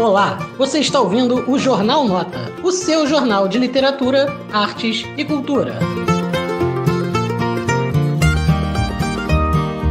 Olá, você está ouvindo o Jornal Nota, o seu jornal de literatura, artes e cultura.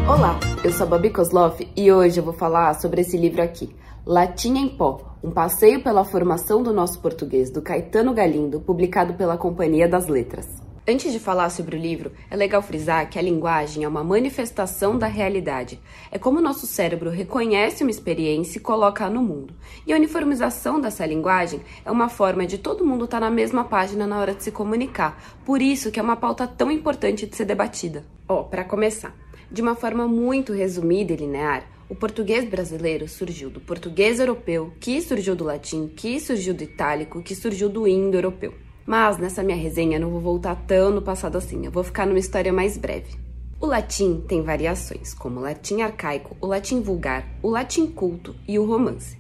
Olá, eu sou a Babi Kozloff e hoje eu vou falar sobre esse livro aqui, Latim em Pó, um passeio pela formação do nosso português, do Caetano Galindo, publicado pela Companhia das Letras. Antes de falar sobre o livro, é legal frisar que a linguagem é uma manifestação da realidade. É como o nosso cérebro reconhece uma experiência e coloca no mundo. E a uniformização dessa linguagem é uma forma de todo mundo estar na mesma página na hora de se comunicar. Por isso que é uma pauta tão importante de ser debatida. Ó, oh, para começar, de uma forma muito resumida e linear, o português brasileiro surgiu do português europeu, que surgiu do latim, que surgiu do itálico, que surgiu do indo-europeu. Mas nessa minha resenha não vou voltar tão no passado assim, eu vou ficar numa história mais breve. O latim tem variações, como o latim arcaico, o latim vulgar, o latim culto e o romance.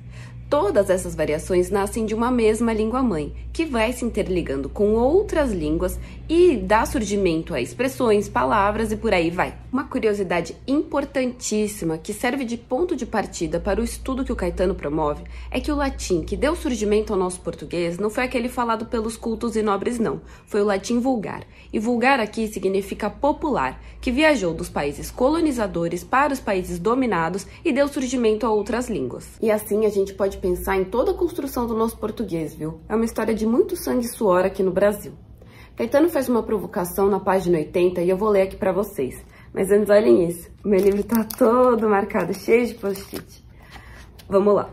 Todas essas variações nascem de uma mesma língua-mãe, que vai se interligando com outras línguas e dá surgimento a expressões, palavras e por aí vai. Uma curiosidade importantíssima que serve de ponto de partida para o estudo que o Caetano promove é que o latim que deu surgimento ao nosso português não foi aquele falado pelos cultos e nobres, não. Foi o latim vulgar. E vulgar aqui significa popular, que viajou dos países colonizadores para os países dominados e deu surgimento a outras línguas. E assim a gente pode pensar em toda a construção do nosso português, viu? É uma história de muito sangue e suor aqui no Brasil. Caetano faz uma provocação na página 80 e eu vou ler aqui para vocês. Mas antes, olhem isso. Meu livro tá todo marcado, cheio de post-it. Vamos lá.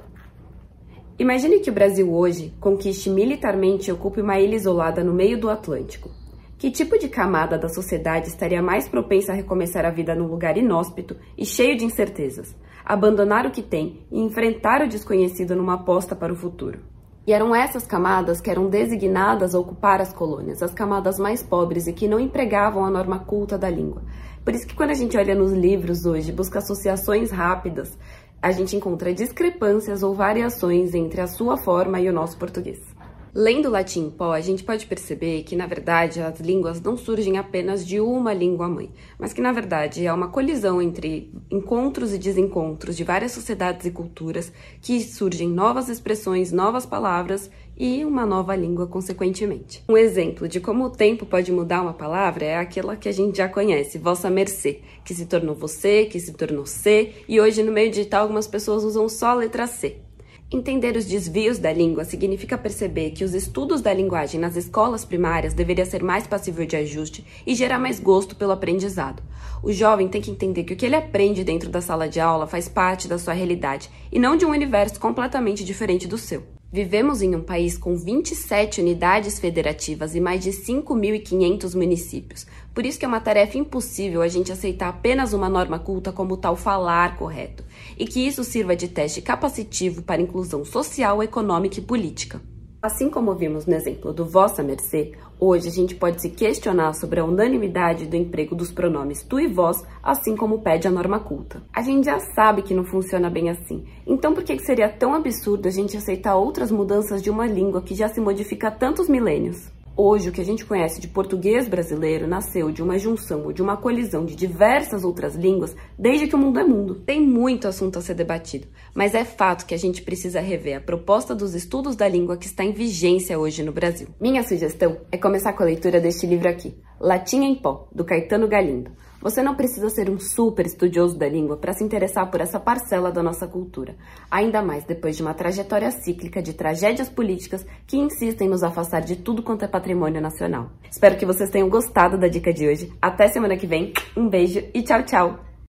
Imagine que o Brasil hoje conquiste militarmente e ocupe uma ilha isolada no meio do Atlântico. Que tipo de camada da sociedade estaria mais propensa a recomeçar a vida num lugar inóspito e cheio de incertezas? abandonar o que tem e enfrentar o desconhecido numa aposta para o futuro. E eram essas camadas que eram designadas a ocupar as colônias, as camadas mais pobres e que não empregavam a norma culta da língua. Por isso que quando a gente olha nos livros hoje, busca associações rápidas, a gente encontra discrepâncias ou variações entre a sua forma e o nosso português. Lendo latim pó, a gente pode perceber que, na verdade, as línguas não surgem apenas de uma língua-mãe, mas que, na verdade, é uma colisão entre encontros e desencontros de várias sociedades e culturas que surgem novas expressões, novas palavras e uma nova língua, consequentemente. Um exemplo de como o tempo pode mudar uma palavra é aquela que a gente já conhece, vossa mercê, que se tornou você, que se tornou C, e hoje no meio digital algumas pessoas usam só a letra C. Entender os desvios da língua significa perceber que os estudos da linguagem nas escolas primárias deveria ser mais passível de ajuste e gerar mais gosto pelo aprendizado. O jovem tem que entender que o que ele aprende dentro da sala de aula faz parte da sua realidade e não de um universo completamente diferente do seu. Vivemos em um país com 27 unidades federativas e mais de 5.500 municípios. Por isso que é uma tarefa impossível a gente aceitar apenas uma norma culta como tal falar correto, e que isso sirva de teste capacitivo para inclusão social, econômica e política. Assim como vimos no exemplo do Vossa Mercê, hoje a gente pode se questionar sobre a unanimidade do emprego dos pronomes tu e vós, assim como pede a norma culta. A gente já sabe que não funciona bem assim, então por que seria tão absurdo a gente aceitar outras mudanças de uma língua que já se modifica há tantos milênios? Hoje, o que a gente conhece de português brasileiro nasceu de uma junção ou de uma colisão de diversas outras línguas desde que o mundo é mundo. Tem muito assunto a ser debatido, mas é fato que a gente precisa rever a proposta dos estudos da língua que está em vigência hoje no Brasil. Minha sugestão é começar com a leitura deste livro aqui, Latim em Pó, do Caetano Galindo. Você não precisa ser um super estudioso da língua para se interessar por essa parcela da nossa cultura, ainda mais depois de uma trajetória cíclica de tragédias políticas que insistem nos afastar de tudo quanto é patrimônio nacional. Espero que vocês tenham gostado da dica de hoje. Até semana que vem, um beijo e tchau, tchau!